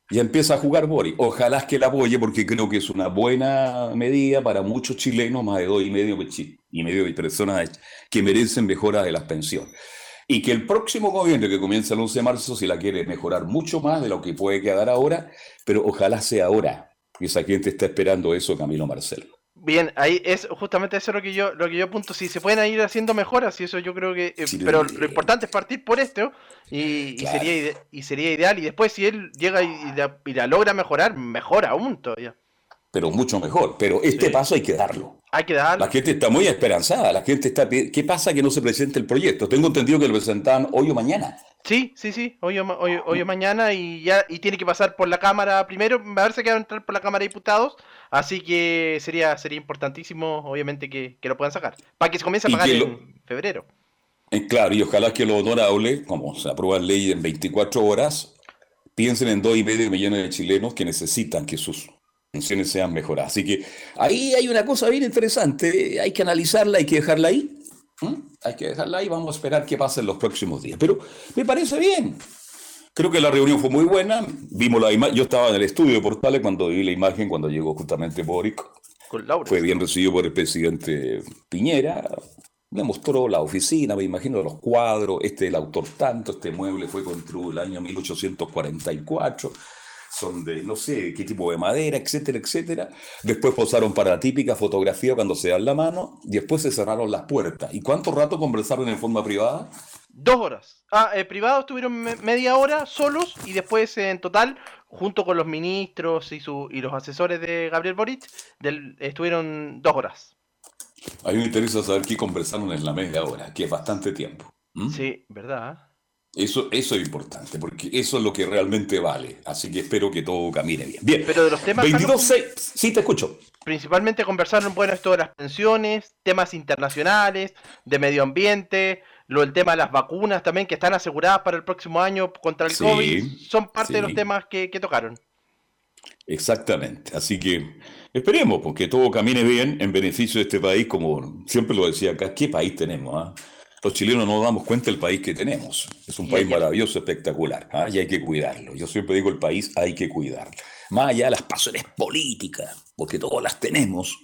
ya empieza a jugar Boris. Ojalá que la apoye porque creo que es una buena medida para muchos chilenos, más de dos y medio, chi- y medio de personas que merecen mejora de las pensiones. Y que el próximo gobierno que comienza el 11 de marzo, si la quiere mejorar mucho más de lo que puede quedar ahora, pero ojalá sea ahora. Y esa gente está esperando eso, Camilo Marcelo. Bien, ahí es justamente eso lo que yo lo que yo apunto. Si se pueden ir haciendo mejoras, y eso yo creo que. eh, Sí, pero bien. lo importante es partir por esto, y, y Claro. sería ide- y sería ideal. Y después, si él llega y, y la, y la logra mejorar, mejor aún todavía. Pero mucho mejor. Pero este paso hay que darlo. Hay que darlo. La gente está muy esperanzada, la gente está... ¿Qué pasa que no se presente el proyecto? Tengo entendido que lo presentan hoy o mañana. Sí, sí, sí. Hoy o, ma- hoy, hoy o mañana y ya y tiene que pasar por la Cámara primero. A ver si que va a entrar por la Cámara de Diputados. Así que sería sería importantísimo, obviamente, que, que lo puedan sacar. Para que se comience a pagar que en lo- febrero. Eh, claro, y ojalá que lo honorable, como se aprueba ley en 24 horas, piensen en dos y medio millones de chilenos que necesitan que sus pensiones sean mejoradas. Así que ahí hay una cosa bien interesante, hay que analizarla, hay que dejarla ahí. Hay que dejarla ahí, vamos a esperar qué pasa en los próximos días. Pero me parece bien. Creo que la reunión fue muy buena. Vimos la imagen. Yo estaba en el estudio de Portales cuando vi la imagen, cuando llegó justamente Boric. Con Laura. Fue bien recibido por el presidente Piñera. Me mostró la oficina, me imagino los cuadros. Este es el autor tanto. Este mueble fue construido el año 1844. Son de no sé qué tipo de madera, etcétera, etcétera. Después posaron para la típica fotografía cuando se dan la mano. Y después se cerraron las puertas. ¿Y cuánto rato conversaron en forma privada? Dos horas. Ah, eh, privados estuvieron me- media hora solos y después eh, en total, junto con los ministros y, su, y los asesores de Gabriel Boric, del- estuvieron dos horas. A mí me interesa saber qué conversaron en la media hora, que es bastante tiempo. ¿m? Sí, ¿verdad? Eso, eso es importante, porque eso es lo que realmente vale. Así que espero que todo camine bien. Bien. Pero de los temas. 22, 6, sí, te escucho. Principalmente conversaron, bueno, esto de las pensiones, temas internacionales, de medio ambiente, lo del tema de las vacunas también, que están aseguradas para el próximo año contra el Sí, COVID. Son parte de los temas que, que tocaron. Exactamente. Así que esperemos porque todo camine bien en beneficio de este país, como siempre lo decía acá. ¿Qué país tenemos? ah? Los chilenos no nos damos cuenta del país que tenemos. Es un país maravilloso, espectacular, ah, y hay que cuidarlo. Yo siempre digo, el país hay que cuidarlo. Más allá de las pasiones políticas, porque todas las tenemos.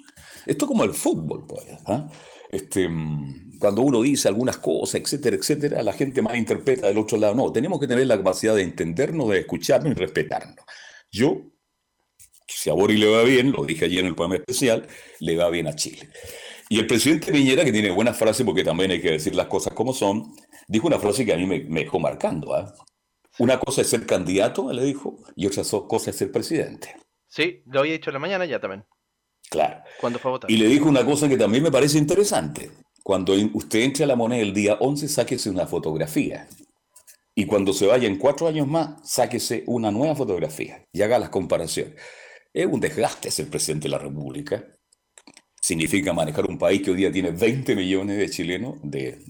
Esto es como el fútbol, pues. ah. Este, mm, cuando uno dice algunas cosas, etcétera, etcétera, la gente más interpreta del otro lado. No, tenemos que tener la capacidad de entendernos, de escucharnos y respetarnos. Yo si a Boris le va bien, lo dije ayer en el programa especial, le va bien a Chile. Y el presidente Piñera, que tiene buenas frases, porque también hay que decir las cosas como son, dijo una frase que a mí me, me dejó marcando. ¿ah? Una cosa es ser candidato, le dijo, y otra cosa es ser presidente. Sí, lo había dicho en la mañana ya también, Claro. cuando fue a votar. Y le dijo una cosa que también me parece interesante. Cuando usted entre a la moneda el día 11, sáquese una fotografía. Y cuando se vaya en cuatro años más, sáquese una nueva fotografía y haga las comparaciones. Es un desgaste ser presidente de la República. Significa manejar un país que hoy día tiene 20 millones de chilenos, de,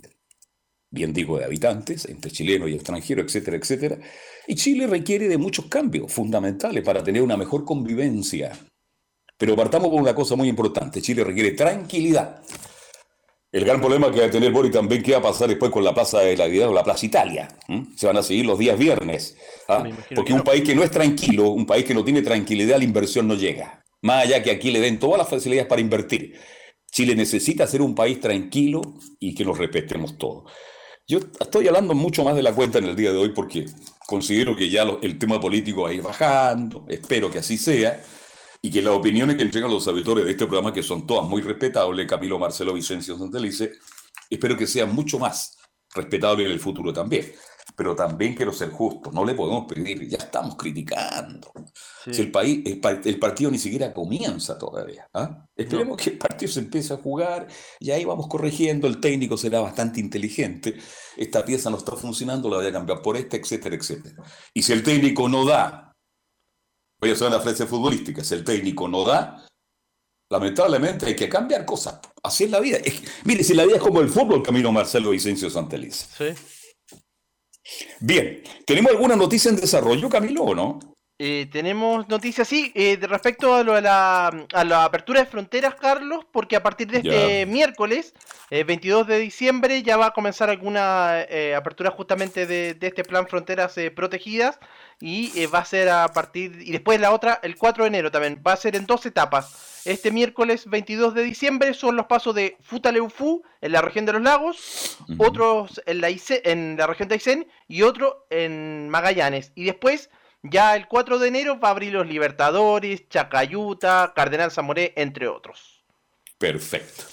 bien digo, de habitantes, entre chilenos y extranjeros, etcétera, etcétera. Y Chile requiere de muchos cambios fundamentales para tener una mejor convivencia. Pero partamos por una cosa muy importante. Chile requiere tranquilidad. El gran problema que va a tener Boris también, ¿qué va a pasar después con la Plaza de la Dignidad o la Plaza Italia? ¿Mm? Se van a seguir los días viernes. ¿ah? Porque que un país que no es tranquilo, un país que no tiene tranquilidad, la inversión no llega. Más allá que aquí le den todas las facilidades para invertir. Chile necesita ser un país tranquilo y que nos respetemos todos. Yo estoy hablando mucho más de la cuenta en el día de hoy porque considero que ya el tema político va a ir bajando, espero que así sea, y que las opiniones que entregan los auditores de este programa, que son todas muy respetables, Camilo Marcelo Vicencio Santelice, espero que sean mucho más respetables en el futuro también. Pero también quiero ser justo, no le podemos pedir, ya estamos criticando. Sí. Si el país, el, par- el partido ni siquiera comienza todavía. ¿ah? Esperemos que el partido se empiece a jugar y ahí vamos corrigiendo. El técnico será bastante inteligente. Esta pieza no está funcionando, la voy a cambiar por esta, etcétera, etcétera. Y si el técnico no da, voy a hacer una frase futbolística, si el técnico no da, lamentablemente hay que cambiar cosas. Así es la vida. Es que- mire, si la vida es como el fútbol, Camino Marcelo Vicencio Santelice. Sí. Bien, ¿tenemos alguna noticia en desarrollo, Camilo, o no? Eh, tenemos noticias, sí, eh, de respecto a, lo de la, a la apertura de fronteras, Carlos, porque a partir de este miércoles, eh, 22 de diciembre, ya va a comenzar alguna eh, apertura justamente de, de este plan Fronteras eh, Protegidas y eh, va a ser a partir, y después la otra, el 4 de enero también, va a ser en dos etapas. Este miércoles 22 de diciembre son los pasos de Futaleufú en la región de los lagos, otros en la, Aysén- en la región de Aysén y otro en Magallanes. Y después, ya el 4 de enero, va a abrir los Libertadores, Chacayuta, Cardenal Zamoré, entre otros. Perfecto,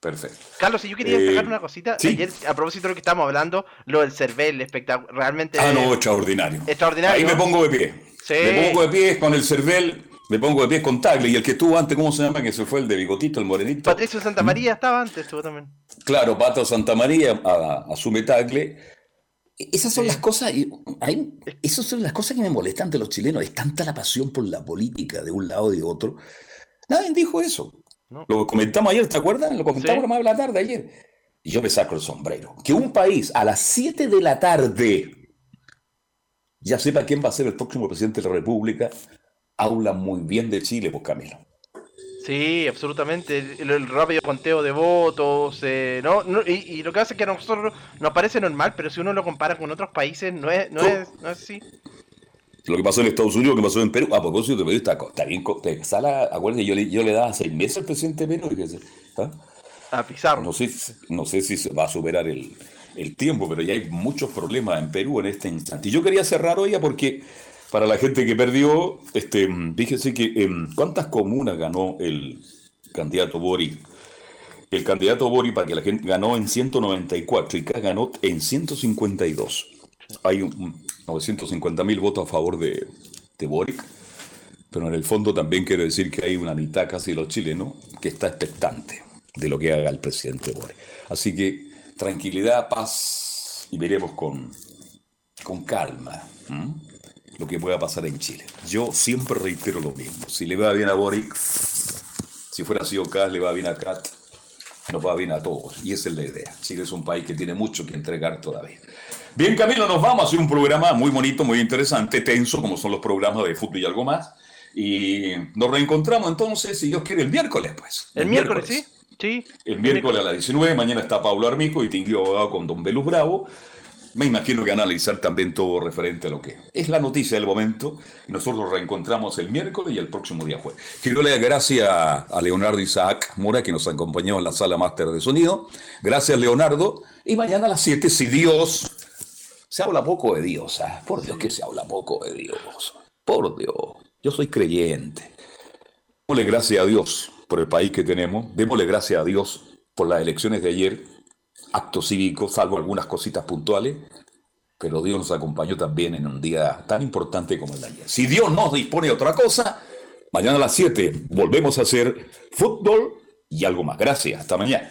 perfecto. Carlos, si yo quería Eh, destacar una cosita, sí. ayer, a propósito de lo que estamos hablando, lo del Cervel, espectacular, realmente Ah, no, extraordinario. extraordinario. Ahí me pongo de pie. Sí. Me pongo de pie con el Cervel, me pongo de pie con Tagle. Y el que estuvo antes, ¿cómo se llama? Que se fue el de Bigotito, el morenito. Patricio Santamaría estaba antes, estuvo también. Claro, Pato Santamaría asume Tagle. Esas son las cosas, hay- esas son las cosas que me molestan de los chilenos. Es tanta la pasión por la política de un lado y de otro. Nadie dijo eso. Lo comentamos ayer, ¿te acuerdas? Lo comentamos Sí. más de la tarde ayer. Y yo me saco el sombrero. Que un país a las 7 de la tarde ya sepa quién va a ser el próximo presidente de la República, habla muy bien de Chile, pues Camilo. Sí, absolutamente. El, el rápido conteo de votos, eh, ¿no? No, y, y lo que hace es que a nosotros nos parece normal, pero si uno lo compara con otros países, no es, no es, no es así. Lo que pasó en Estados Unidos, lo que pasó en Perú. A propósito de Perú, está, está bien. te- Sala, acuérdate, yo le, yo le daba seis meses al presidente de Perú. ¿ah? A Pizarro. No sé, si- no sé si se va a superar el, el tiempo, pero ya hay muchos problemas en Perú en este instante. Y yo quería cerrar hoy porque, para la gente que perdió, este, fíjense que em, cuántas comunas ganó el candidato Boric. El candidato Boric, para que la gente ganó en 194 y K ganó en 152. Hay un, 950 mil votos a favor de, de Boric, pero en el fondo también quiero decir que hay una mitad casi de los chilenos que está expectante de lo que haga el presidente Boric. Así que tranquilidad, paz y veremos con, con calma. Lo que pueda pasar en Chile. Yo siempre reitero lo mismo. Si le va bien a Boric, si fuera sido Kass, le va bien a Kat, nos va bien a todos. Y esa es la idea. Chile es un país que tiene mucho que entregar todavía. Bien, Camilo, nos vamos a hacer un programa muy bonito, muy interesante, tenso, como son los programas de fútbol y algo más. Y nos reencontramos entonces, si Dios quiere, el miércoles, pues. El, miércoles, sí. Sí. El miércoles a las 19, mañana está Pablo Armico y Tinguio Abogado con Don Belus Bravo. Me imagino que analizar también todo referente a lo que es la noticia del momento. Nosotros nos reencontramos el miércoles y el próximo día jueves. Quiero darle gracias a Leonardo Isaac Mora, que nos acompañó en la sala máster de sonido. Gracias, Leonardo. Y mañana a las 7, si Dios. Se habla poco de Dios, ¿ah? por Dios que se habla poco de Dios. Por Dios, yo soy creyente. Démosle gracias a Dios por el país que tenemos. Démosle gracias a Dios por las elecciones de ayer acto cívico, salvo algunas cositas puntuales, pero Dios nos acompañó también en un día tan importante como el de ayer. Si Dios nos dispone de otra cosa, mañana a las 7 volvemos a hacer fútbol y algo más. Gracias, hasta mañana.